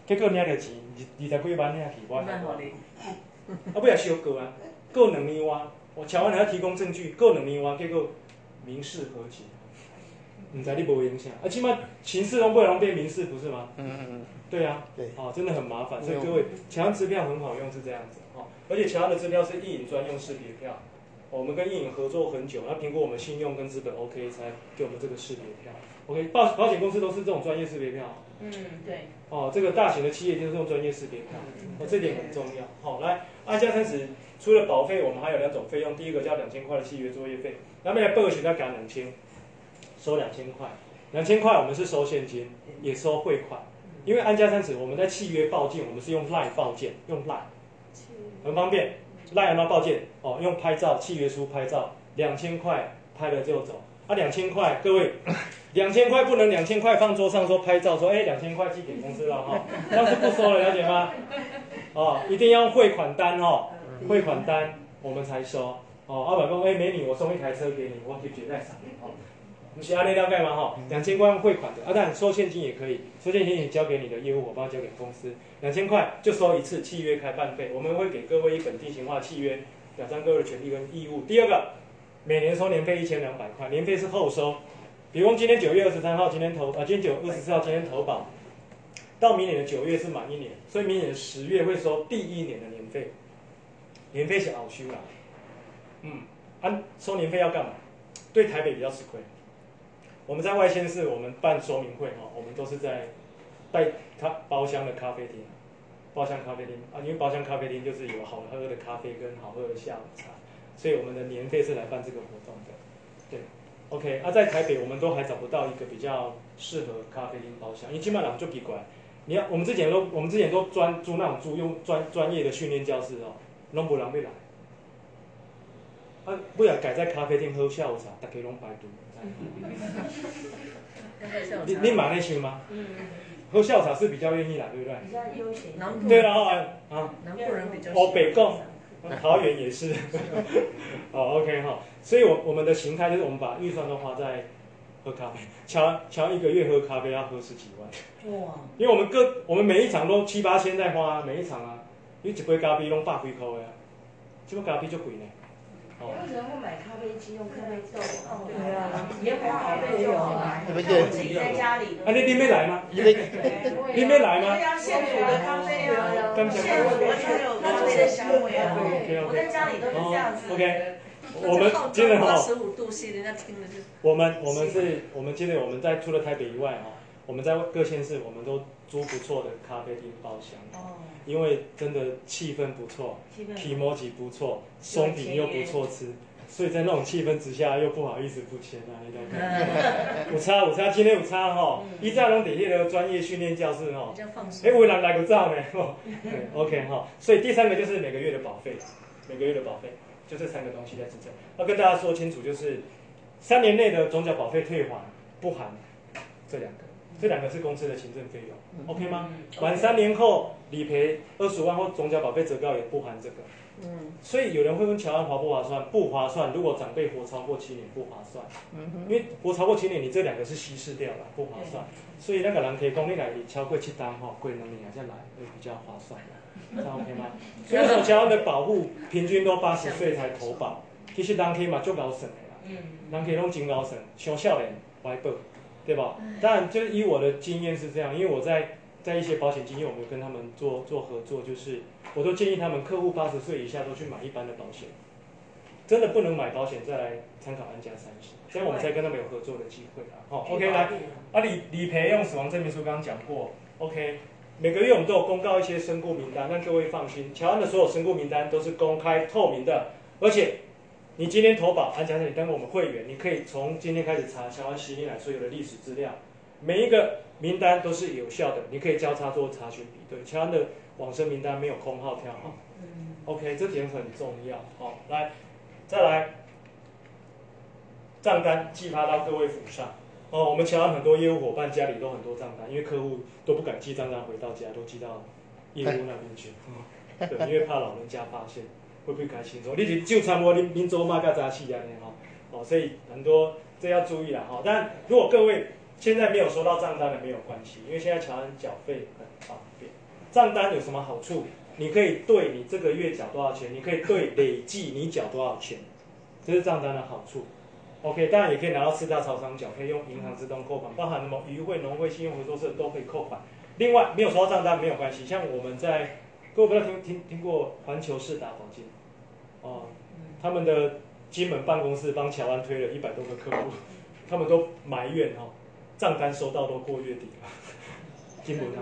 结果领着钱二二十几万领去，我慢好你，啊尾也收过啊，过两年哇，我乔安还要提供证据，过两年哇，结果民事和解，唔知你无影响，啊，起码刑事拢不能变民事，不是吗？嗯嗯嗯。对啊，对。哦，真的很麻烦，所以各位，侨安支票很好用，是这样子。哦，而且侨安的支票是一影专用识别票，我们跟一影合作很久，那评估我们信用跟资本 OK 才给我们这个识别票。OK，保保险公司都是这种专业识别票。嗯，对，哦，这个大型的企业就是用专业识别票，哦，这点很重要。好、来，按加三十，除了保费，我们还有两种费用，第一个叫两千块的契约作业费，那么来报学要给两千，收两千块，两千块我们是收现金，也收汇款，因为安家三子我们在契约报件，我们是用 Line 报件，用 Line，很方便，Line 按照报件，哦，用拍照契约书拍照，两千块拍了就走。啊，两千块，各位，两千块不能两千块放桌上说拍照说，哎，两千块寄给公司了哈，这样是不收了，了解吗？哦，一定要汇款单哦，汇款单我们才收。哦，老板说，哎，美女，我送一台车给你，我可以绝代赏哦。你是按内了解吗？哈，两千块用汇款的，啊，当然收现金也可以，收现金也交给你的业务伙伴，交给公司，两千块就收一次契约开办费，我们会给各位一本定型化契约，表彰各位的权利跟义务。第二个。每年收年费一千两百块，年费是后收。比如今天九月二十三号，今天投啊，今天九二十四号，今天投保，到明年的九月是满一年，所以明年的十月会收第一年的年费。年费是熬修啦，嗯，按、收年费要干嘛？对台北比较吃亏。我们在外县市，我们办说明会哈，我们都是在带咖包厢的咖啡厅，包厢咖啡厅啊，因为包厢咖啡厅就是有好喝的咖啡跟好喝的下午茶。所以我们的年费是来办这个活动的，对，OK。啊，在台北我们都还找不到一个比较适合咖啡厅包厢，因为基本上就奇怪，你要我们之前都我们之前都专租那种租用专专业的训练教室哦，拢无人要来，啊，不要改在咖啡厅喝下午茶，大家拢白读。你你买那想吗？嗯，喝下午茶是比较愿意啦，对不对？比较悠闲。对了哦，啊，南部人比较哦北贡桃园也是。哦，OK 哈，所以我我们的形态就是我们把预算都花在喝咖啡，乔乔一个月喝咖啡要喝十几万。哇！因为我们各我们每一场都七八千在花，每一场啊，因为一杯咖啡拢百几块啊，这杯咖啡就贵呢。为什么不买咖啡机用咖啡豆？对啊，也不咖啡就好买。对不我自己在家里。啊，你你没来吗？你你没来吗？对啊，现煮的咖啡啊，现煮的才有咖啡的香味啊。我在家里都是这样子。OK，我们今天哈，十五度 C，人家听了就。我们我们是，我们今天我们在除了台北以外哈，我们在各县市我们都租不错的咖啡厅包厢。哦。因为真的气氛不错，皮摩吉不错，松饼又不错吃，所以在那种气氛之下又不好意思不签啊，你懂午餐午餐今天午餐哈，一在龙底下的专业训练教室哈，哎，我来来个照呢？OK 哈，所以第三个就是每个月的保费，每个月的保费就这三个东西在支撑。要跟大家说清楚，就是三年内的总缴保费退还不含这两个。这两个是公司的行政费用，OK 吗？满三年后理赔二十万或总缴保费折告也不含这个。嗯，所以有人会问乔安划不划算？不划算。如果长辈活超过七年，不划算。嗯因为活超过七年，你这两个是稀释掉了，不划算。所以那个人可以讲你来超过七单哈，贵能力啊再来会比较划算的，这样 OK 吗？所以说乔安的保护平均都八十岁才投保，其实人可以嘛就高省的啦。嗯，人可以拢真高省，上少年怀保。对吧？当然，就以我的经验是这样，因为我在在一些保险经验，我们跟他们做做合作，就是我都建议他们客户八十岁以下都去买一般的保险，真的不能买保险再来参考安家三十，所以我们才跟他们有合作的机会啊。好，OK，来，啊理理赔用死亡证明书刚刚讲过，OK，每个月我们都有公告一些身故名单，让各位放心，乔安的所有身故名单都是公开透明的，而且。你今天投保安家你当我们会员，你可以从今天开始查小安吸引来所有的历史资料，每一个名单都是有效的，你可以交叉做查询比对。乔安的往生名单没有空号跳哈，OK，这点很重要。好，来，再来，账单寄发到各位府上。哦，我们乔安很多业务伙伴家里都很多账单，因为客户都不敢寄账单回到家，都寄到业务那边去。对，因为怕老人家发现。会不会改清楚？你是就参我恁恁做嘛个早起安尼吼，哦，所以很多这要注意啦哈。但如果各位现在没有收到账单的没有关系，因为现在乔安缴费很方便。账单有什么好处？你可以对你这个月缴多少钱，你可以对累计你缴多少钱，这是账单的好处。OK，当然也可以拿到四大超商缴，可以用银行自动扣款，包含什么渔会、农会、信用合作社都可以扣款。另外没有收到账单没有关系，像我们在各位不知道听听听过环球市打保金。哦，他们的金门办公室帮乔安推了一百多个客户，他们都埋怨哦，账单收到都过月底了。金门啊，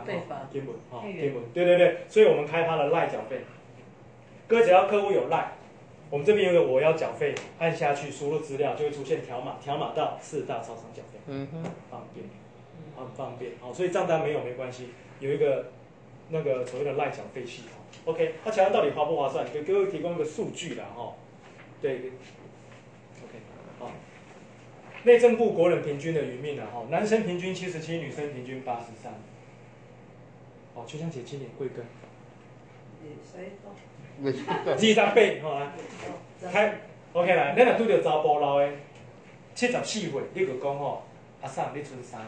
金门啊，金门，对对对，所以我们开发了赖缴费，哥只要客户有赖，我们这边有个我要缴费，按下去输入资料就会出现条码，条码到四大超商缴费，嗯哼，方便，很方便，好，所以账单没有没关系，有一个那个所谓的赖缴费系统。OK，那乔安到底划不划算？给各位提供一个数据啦，哈，对，OK，好，内政部国人平均的余命啊，哈，男生平均七十七，女生平均八十三，哦，秋香姐今年贵庚？二十八，好来，开，OK 来，咱若拄着查甫老的七十四岁，你就讲吼，阿嫂你存三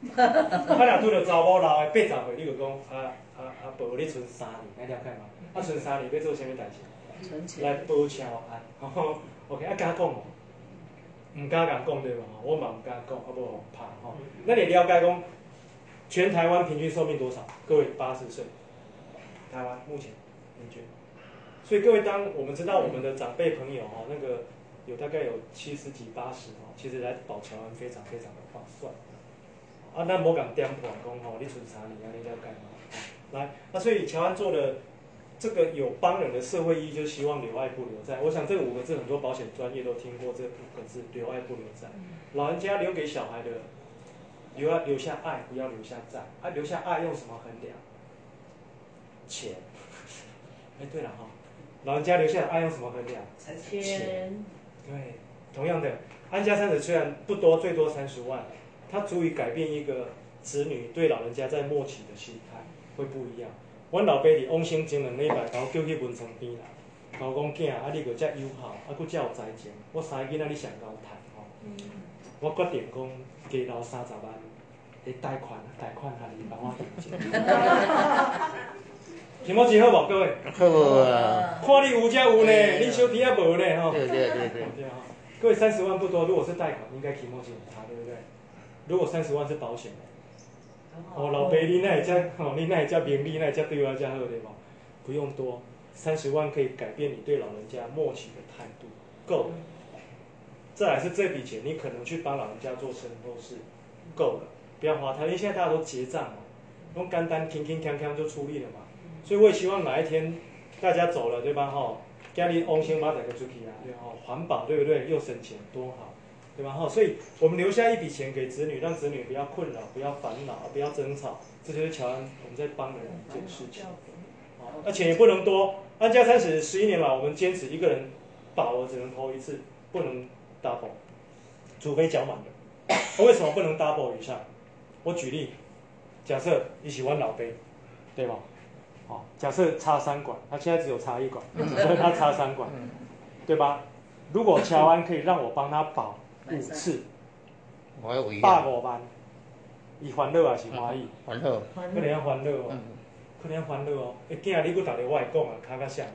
年，啊若拄着查某老的八十岁，你就讲啊。啊啊！保你存三年，了解嘛？啊，存三年要做啥物代志？来保桥安。OK，啊，敢讲哦？唔敢敢讲对吧？我嘛唔敢讲，啊不怕吼。那你了解讲，全台湾平均寿命多少？各位八十岁，台湾目前平均。所以各位，当我们知道我们的长辈朋友哈，那个有大概有七十几、八十哦，其实来保桥安非常非常的划算。啊，咱无讲点破讲吼，你存三年，啊，你了解吗？来，那所以乔安做的这个有帮人的社会意义，就是希望留爱不留在。我想这五个字很多保险专业都听过，这五个字留爱不留在。老人家留给小孩的，留要留下爱，不要留下债。啊，留下爱用什么衡量？钱。哎，对了哈，老人家留下的爱用什么衡量？钱。对，同样的，安家三者虽然不多，最多三十万，它足以改变一个子女对老人家在末期的心态。会不一样。阮老爸伫往生前两礼拜，甲我叫去文昌边啦。甲我讲囝，啊，你个遮友好，啊，佫遮有才情，我三个囡仔你上高趁吼。我决定讲加留三十万的贷款，贷款下你帮我还钱。题目真好无各位？好啊。看你有遮有呢，你小弟也无呢吼。对对对对。各位三十万不多，如果是贷款，应该题目就很差，对不对？如果三十万是保险哦，老爸你那会遮吼，你那会遮名利，那会遮对我遮好对嘛？不用多，三十万可以改变你对老人家默契的态度，够了。再来是这笔钱，你可能去帮老人家做身后事，够了，不要花太因为现在大家都结账嘛，用干单轻轻锵锵就出力了嘛。所以我也希望哪一天大家走了，对吧？哈，家里翁先把整个出去啊，对哈，环保对不对？又省钱，多好，对吧？哈，所以我们留下一笔钱给子女，让子女不要困扰，不要烦恼，不要争吵，这就是乔安我们在帮的一件事情。好，那钱也不能多，安家三十十一年来，我们坚持一个人保额只能投一次，不能。double，除非缴满的。为什么不能 double 以上？我举例，假设你喜欢老杯，对吧？好，假设插三管，他现在只有插一管，所以他插三管，对吧？如果乔安可以让我帮他保五次，百五万，伊欢乐还是欢喜？欢乐，可能要欢乐哦，可能要欢乐哦。哎，今日你不打电话讲啊，卡卡响，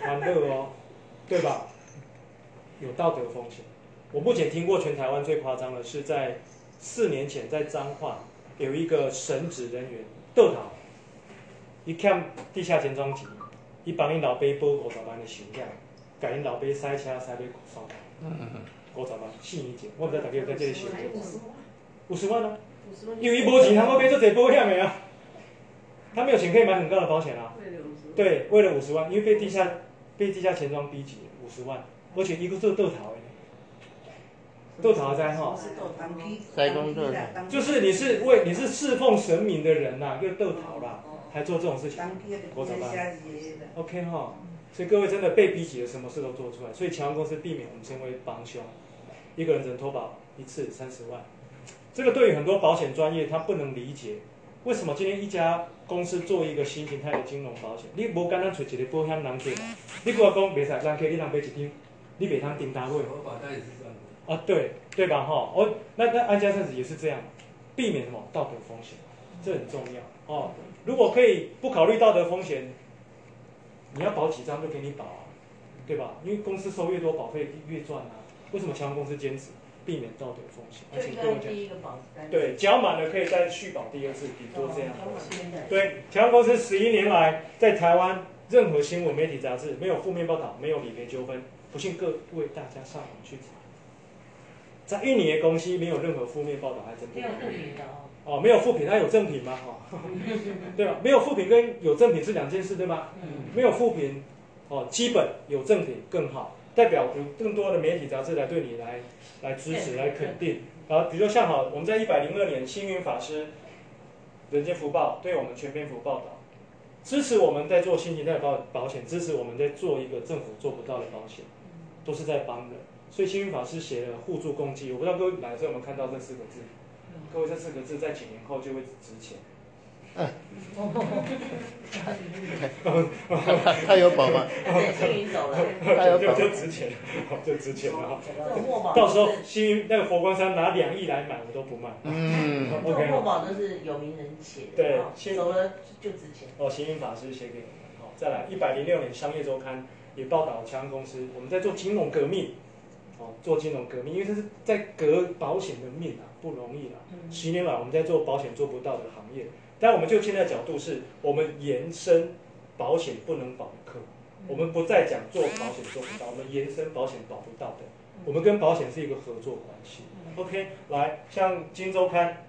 欢乐哦，对吧？有道德风险。我目前听过全台湾最夸张的是，在四年前在彰化有一个神职人员倒逃，一欠地下钱庄钱，伊帮因老爸报五十万的收险，甲因老爸塞车塞去双头，五十万四年前，我不知道大家有在这里收五十万啊，因为伊无钱，他要买做这保险的啊，他没有钱可以买很高的保险啊，对，为了五十万，因为被地下被地下钱庄逼急，五十万。而且一个做豆桃的，豆桃在哈，在工作，就是你是为你是侍奉神明的人呐，又豆桃啦，还做这种事情，我怎么？OK 哈，所以各位真的被逼急了，什么事都做出来。所以强安公司避免我们成为帮凶，一个人只能投保一次三十万，这个对于很多保险专业他不能理解，为什么今天一家公司做一个新形态的金融保险，你无简单找一个保险人去，你跟我讲袂使，人客你人买一张。你给他订单位，我保单也是这样啊，对对吧？哈，哦，那那安家生子也是这样，避免什么道德风险，这很重要哦。如果可以不考虑道德风险，你要保几张就给你保啊，对吧？因为公司收越多，保费越赚啊。为什么强公司坚持避免道德风险？而且跟我讲，对，缴满了可以再续保第二次，顶多这样。对，强公司十一年来在台湾任何新闻媒体杂志没有负面报道，没有理赔纠纷。不信各位大家上网去查，在印尼的公司没有任何负面报道，还真没有负评的哦。哦，没有副品，它有正品吗？哦，对吧？没有副品跟有正品是两件事，对吗？没有副品，哦，基本有正品更好，代表有更多的媒体杂志来对你来来支持、来肯定。啊，比如说像好，我们在一百零二年，星云法师、人间福报对我们全篇幅报道。支持我们在做新型态保保险，支持我们在做一个政府做不到的保险。都是在帮人，所以星云法师写了互助共济。我不知道各位来的时候有没有看到这四个字？各位这四个字在几年后就会值钱。他 他有宝吗？星云走了，他有保就值钱，就值钱了。到时候星云那个佛光山拿两亿来买，我都不卖。嗯，OK。墨宝都是有名人写的，对，走了就值钱。哦，行云法师写给我们。好，再来一百零六年商业周刊。也报道强公司，我们在做金融革命，哦，做金融革命，因为这是在革保险的命啊，不容易啦。十年来我们在做保险做不到的行业，但我们就现在角度是，我们延伸保险不能保的客户，我们不再讲做保险做不到，我们延伸保险保不到的，我们跟保险是一个合作关系。OK，来，像金周刊，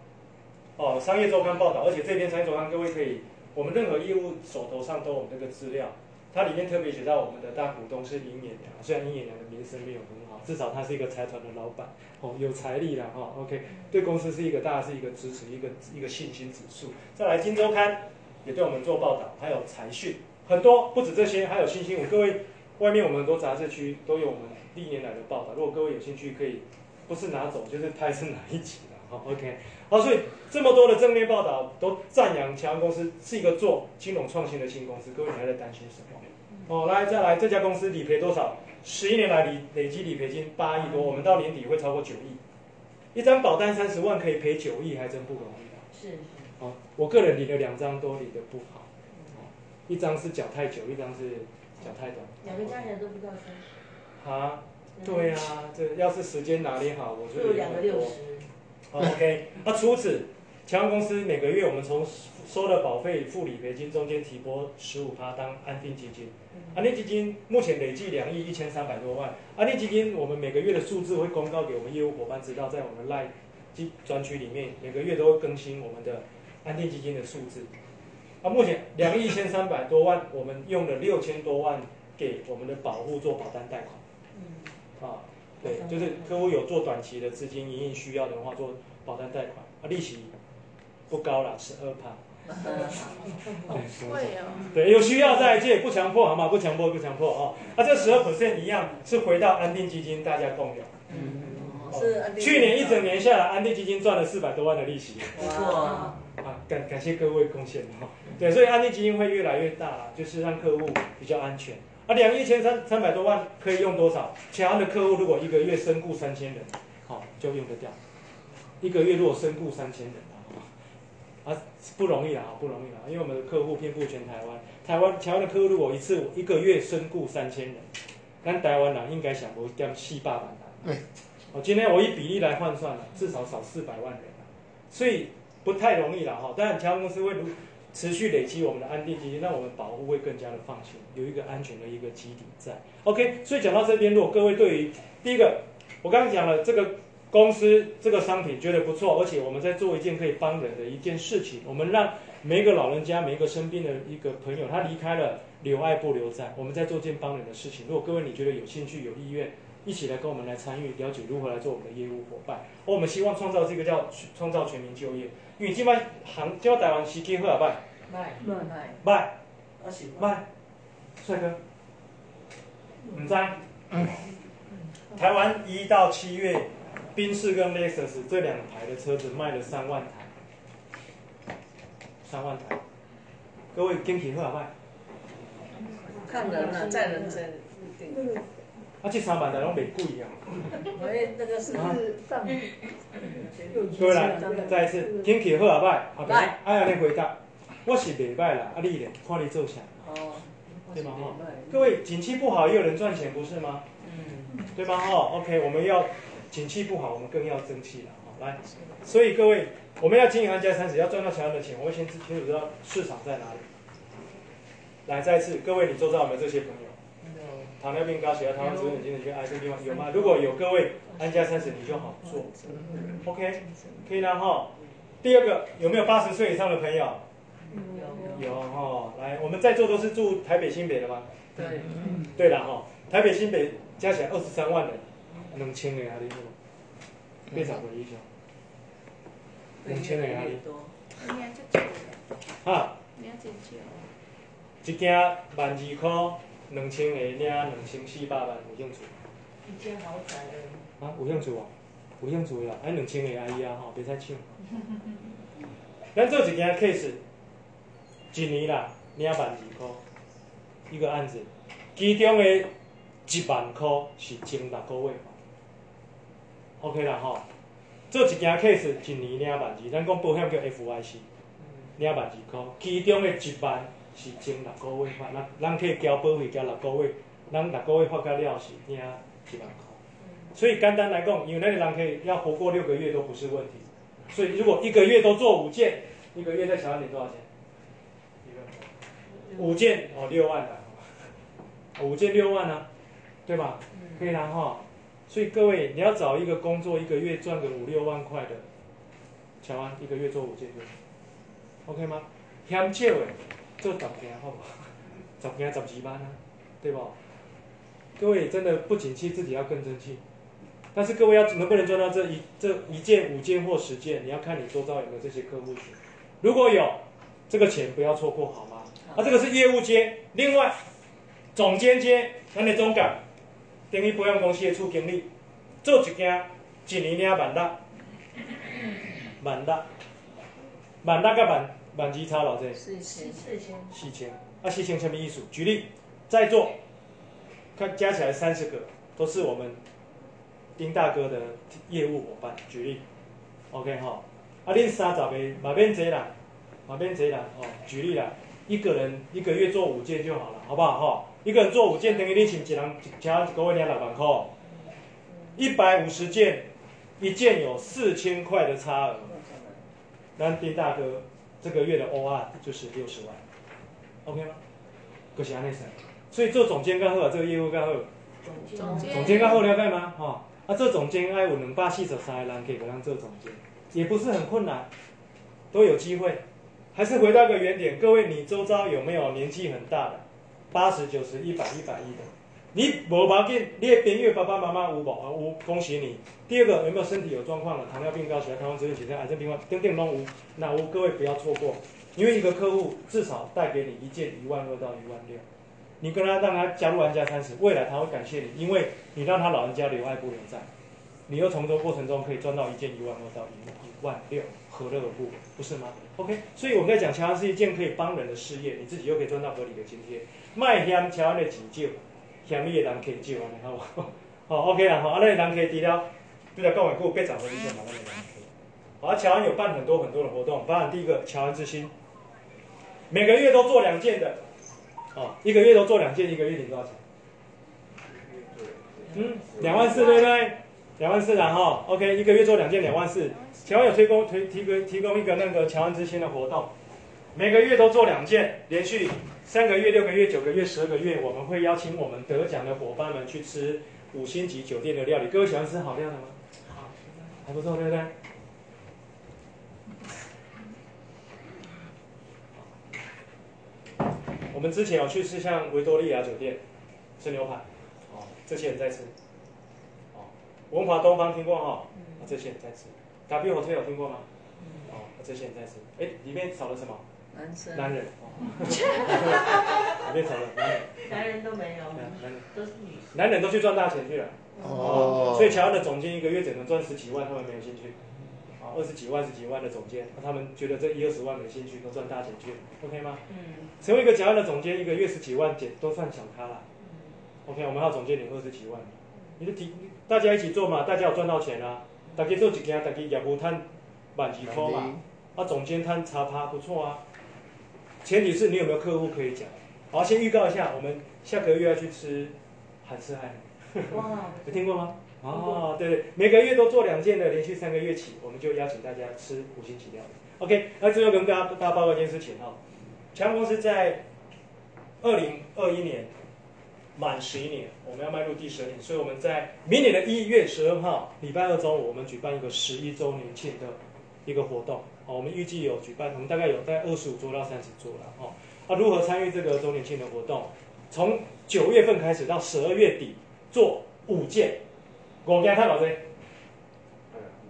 哦，商业周刊报道，而且这篇商业周刊各位可以，我们任何业务手头上都有这个资料。它里面特别写到我们的大股东是尹衍良，虽然尹衍良的名声没有至少他是一个财团的老板，哦，有财力了哈。OK，对公司是一个大家是一个支持，一个一个信心指数。再来，金周刊也对我们做报道，还有财讯，很多不止这些，还有新新闻。各位，外面我们很多杂志区都有我们历年来的报道。如果各位有兴趣，可以不是拿走，就是拍是哪一集的好，OK，好，所以这么多的正面报道都赞扬强公司是一个做金融创新的新公司，各位你还在担心什么？哦，来再来，这家公司理赔多少？十一年来理累计理赔金八亿多，我们到年底会超过九亿。一张保单三十万可以赔九亿，还真不容易啊。是。哦，我个人理了两张都理得不好，哦一张是脚太久，一张是脚太短。两个加起来都不到三十。啊，对啊，这要是时间拿捏好，我就有两个六十。OK，那除此，强公司每个月我们从收的保费、付理赔金中间提拨十五趴当安定基金。安定基金目前累计两亿一千三百多万。安定基金我们每个月的数字会公告给我们业务伙伴知道，在我们 Line 基专区里面，每个月都会更新我们的安定基金的数字。啊，目前两亿一千三百多万，我们用了六千多万给我们的保护做保单贷款。嗯。啊，对，就是客户有做短期的资金营运需要的话，做保单贷款，啊，利息不高啦，十二趴。会哦。对，有需要再借，不强迫，好吗？不强迫，不强迫哦。那这十二 percent 一样是回到安定基金，大家共有。嗯。是。去年一整年下来，安定基金赚了四百多万的利息。哇。啊，感感谢各位贡献哈。对，所以安定基金会越来越大，就是让客户比较安全。啊，两亿一千三三百多万可以用多少？其他的客户如果一个月身故三千人，好就用得掉。一个月如果身故三千人。啊，不容易啦，不容易啦，因为我们的客户遍布全台湾，台湾台湾的客户如果一次一个月身故三千人，那台湾人应该想不掉七八百人。我今天我以比例来换算了，至少少四百万人所以不太容易了哈。当然，台湾公司会如持续累积我们的安定基金，让我们保护会更加的放心，有一个安全的一个基底在。OK，所以讲到这边，如果各位对于第一个，我刚刚讲了这个。公司这个商品觉得不错，而且我们在做一件可以帮人的一件事情。我们让每一个老人家、每一个生病的一个朋友，他离开了留爱不留债。我们在做件帮人的事情。如果各位你觉得有兴趣、有意愿，一起来跟我们来参与，了解如何来做我们的业务伙伴。而我们希望创造这个叫创造全民就业。因为今晚行叫台湾时机好啊，拜拜拜拜，拜，帅哥，唔知，台湾一到七月。宾士跟 Lexus 这两台的车子卖了三万台，三万台，各位跟皮好啊，看人啊，在人真。啊，这三万台拢袂贵啊。喂，那个是上。各位来，再一次，天气好啊，拜，好，来，哎呀，你回答，我是袂歹啦，啊你咧，看你做啥？哦。对吗？哈，各位，景气不好也有人赚钱，不是吗？嗯。对吧？哈，OK，我们要。景气不好，我们更要争气了。好，来，所以各位，我们要经营安家三十，要赚到强人的钱，我们先清楚知道市场在哪里。来，再次，各位，你周遭有没有这些朋友？糖尿病、高血压、糖尿病、精神疾病、癌症病患有吗？如果有，各位安家三十，你就好做。OK，可以了哈。第二个，有没有八十岁以上的朋友？有。有哈，来，我们在座都是住台北新北的吗？对。对了哈，台北新北加起来二十三万人。两千个压力多，八十个以上，两千个压力多。哈，一件万二块，两千个领两千四百万，有兴趣？一件豪宅的。啊，有兴趣哦，有兴趣啊！哎，两千个阿姨啊，吼，别再抢。咱做一件 case，一年啦，领万二块，一个？案子，其中的一万块是前六个月。OK 啦吼，做一件 case 一年领万二，咱讲保险叫 FYC，领万二块，其中的一万是前六个月发，咱咱可以交保费交六个月，咱六个月发到了是领一万块。所以简单来讲，因为那个人可以要活过六个月都不是问题，所以如果一个月都做五件，一个月再小一点多少钱？五件哦，六万的，五件六万呢，对吧？可以啦哈。所以各位，你要找一个工作，一个月赚个五六万块的，乔安一个月做五件就，OK 吗？嫌少的做十件好不好？十件十几万啊，对不？各位真的不景气，自己要更争气。但是各位要能不能赚到这一这一件五件或十件，你要看你周遭有没有这些客户群。如果有，这个钱不要错过好吗？啊，这个是业务接，另外总监接，那你总干。等于保险公司的处经理，做一件一年领万六，万六，万六甲万万几差偌济？四千，四千，四千。啊，四千什么意思？举例，在座，看加起来三十个，都是我们丁大哥的业务伙伴。举例，OK 哈。啊，恁三十个嘛免济啦，嘛免济啦。哦，举例啦，一个人一个月做五件就好了，好不好？哈，一个人做五件，等于你请一人请一个月领六万块，一百五十件，一件有四千块的差额。那丁大哥这个月的 OR 就是六十万。OK 吗？就是安内森，所以做总监较好，做业务干好。总监，总监较好了解吗？哈，啊，做总监爱有两百四十三个人可以给他做总监，也不是很困难，都有机会。还是回到个原点，各位，你周遭有没有年纪很大的，八十九十、一百一百一的？你无要紧，你的朋友爸爸妈妈有无？啊有，恭喜你。第二个，有没有身体有状况的？糖尿病、高血压、糖尿病、血症、癌症病患，等等拢有。那无，各位不要错过。因为一个客户至少带给你一件一万二到一万六，你跟他让他加入安家三十，未来他会感谢你，因为你让他老人家留爱不留债，你又从这过程中可以赚到一件一万二到一万六，何乐而不为？不是吗？OK，所以我们在讲乔安是一件可以帮人的事业，你自己又可以赚到合理的津贴，卖香乔安的钱少，嫌你的人可以少，你好不？好 OK 啦，好，啊，那人可以低了，比如讲完过别涨回一千嘛，那个人可以。好，乔安有办很多很多的活动，包含第一个乔安之星。每个月都做两件的，哦，一个月都做两件，一个月领多少钱？嗯，两万四对不对？两万四然后，OK，一个月做两件，两万四。乔安有推供推提供提供一个那个乔安之星的活动，每个月都做两件，连续三个月、六个月、九个月、十二个月，我们会邀请我们得奖的伙伴们去吃五星级酒店的料理。各位喜欢吃好料的吗？好，还不错，对不对？我们之前有去吃像维多利亚酒店吃牛排，哦，这些人在吃，文华东方听过哈，这些人在吃，W Hotel 有听过吗？哦，这些人在吃，哎，里面少了什么？男生，男人，里面少了男人，男人都没有，男人。都是女，男人都去赚大钱去了，哦，所以乔安的总监一个月只能赚十几万，他们没有兴趣。二十几万、十几万的总监，他们觉得这一二十万没兴趣，都赚大钱去了，OK 吗？嗯。成为一个乔安的总监，一个月十几万，减都算小咖了。OK，我们还有总监领二十几万，你就提大家一起做嘛，大家有赚到钱啊，大家做一件，大家业务摊万几块嘛，啊，总监摊茶趴不错啊。前提是你有没有客户可以讲。好，先预告一下，我们下个月要去吃韩式爱哇，有听过吗？哦，对对，每个月都做两件的，连续三个月起，我们就邀请大家吃五星级料理。OK，那最后跟大家大家报告一件事情哈，强公司在二零二一年满十一年，我们要迈入第十年，所以我们在明年的一月十二号礼拜二中午，我们举办一个十一周年庆的一个活动。哦，我们预计有举办，我们大概有在二十五桌到三十桌了。哦，那如何参与这个周年庆的活动？从九月份开始到十二月底做五件。五件太老多，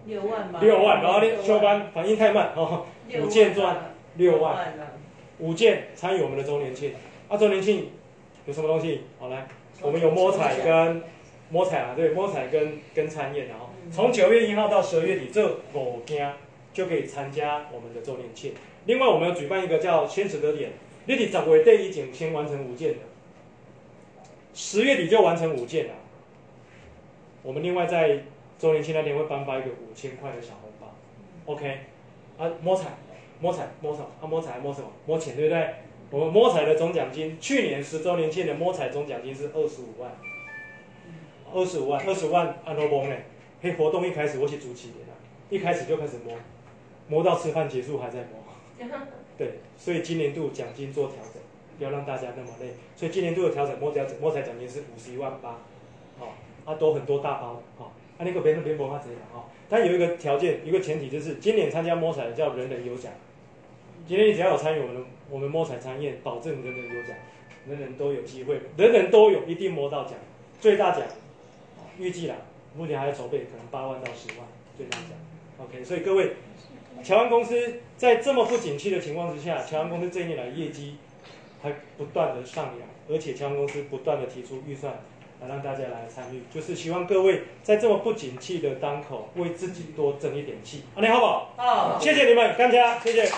六万吧。六万，然后呢修班反应太慢哦。五件赚六万，五件参与我们的周年庆。啊，周年庆有什么东西？好来，我们有摸彩跟摸彩啊，对，摸彩跟跟餐宴，然后从九月一号到十二月底这五天就可以参加我们的周年庆。另外，我们要举办一个叫千尺的点，你得十月底以前先完成五件的，十月底就完成五件了。我们另外在周年庆那天会颁发一个五千块的小红包，OK？啊，摸彩，摸彩，摸什么？啊，摸彩摸什么？摸钱，对不对？我们摸彩的总奖金，去年十周年庆的摸彩总奖金是二十五万，二十五万，二十五万，按多崩呢？嘿，活动一开始我是主持人啊，一开始就开始摸，摸到吃饭结束还在摸，对，所以今年度奖金做调整，不要让大家那么累，所以今年度的调整摸调整摸彩奖金是五十一万八，好。啊，都很多大包，哦，啊，那个别人别摸他这样，哈，但有一个条件，一个前提就是今年参加摸彩的叫人人有奖，今天你只要有参与我们的我们摸彩参宴，保证人人有奖，人人都有机会，人人都有一定摸到奖，最大奖，预计啦，目前还在筹备，可能八万到十万最大奖，OK，所以各位，乔安公司在这么不景气的情况之下，乔安公司这一年来业绩还不断的上扬，而且乔安公司不断的提出预算。来让大家来参与，就是希望各位在这么不景气的当口，为自己多争一点气，啊，你好不好？好，谢谢你们，干家，谢谢。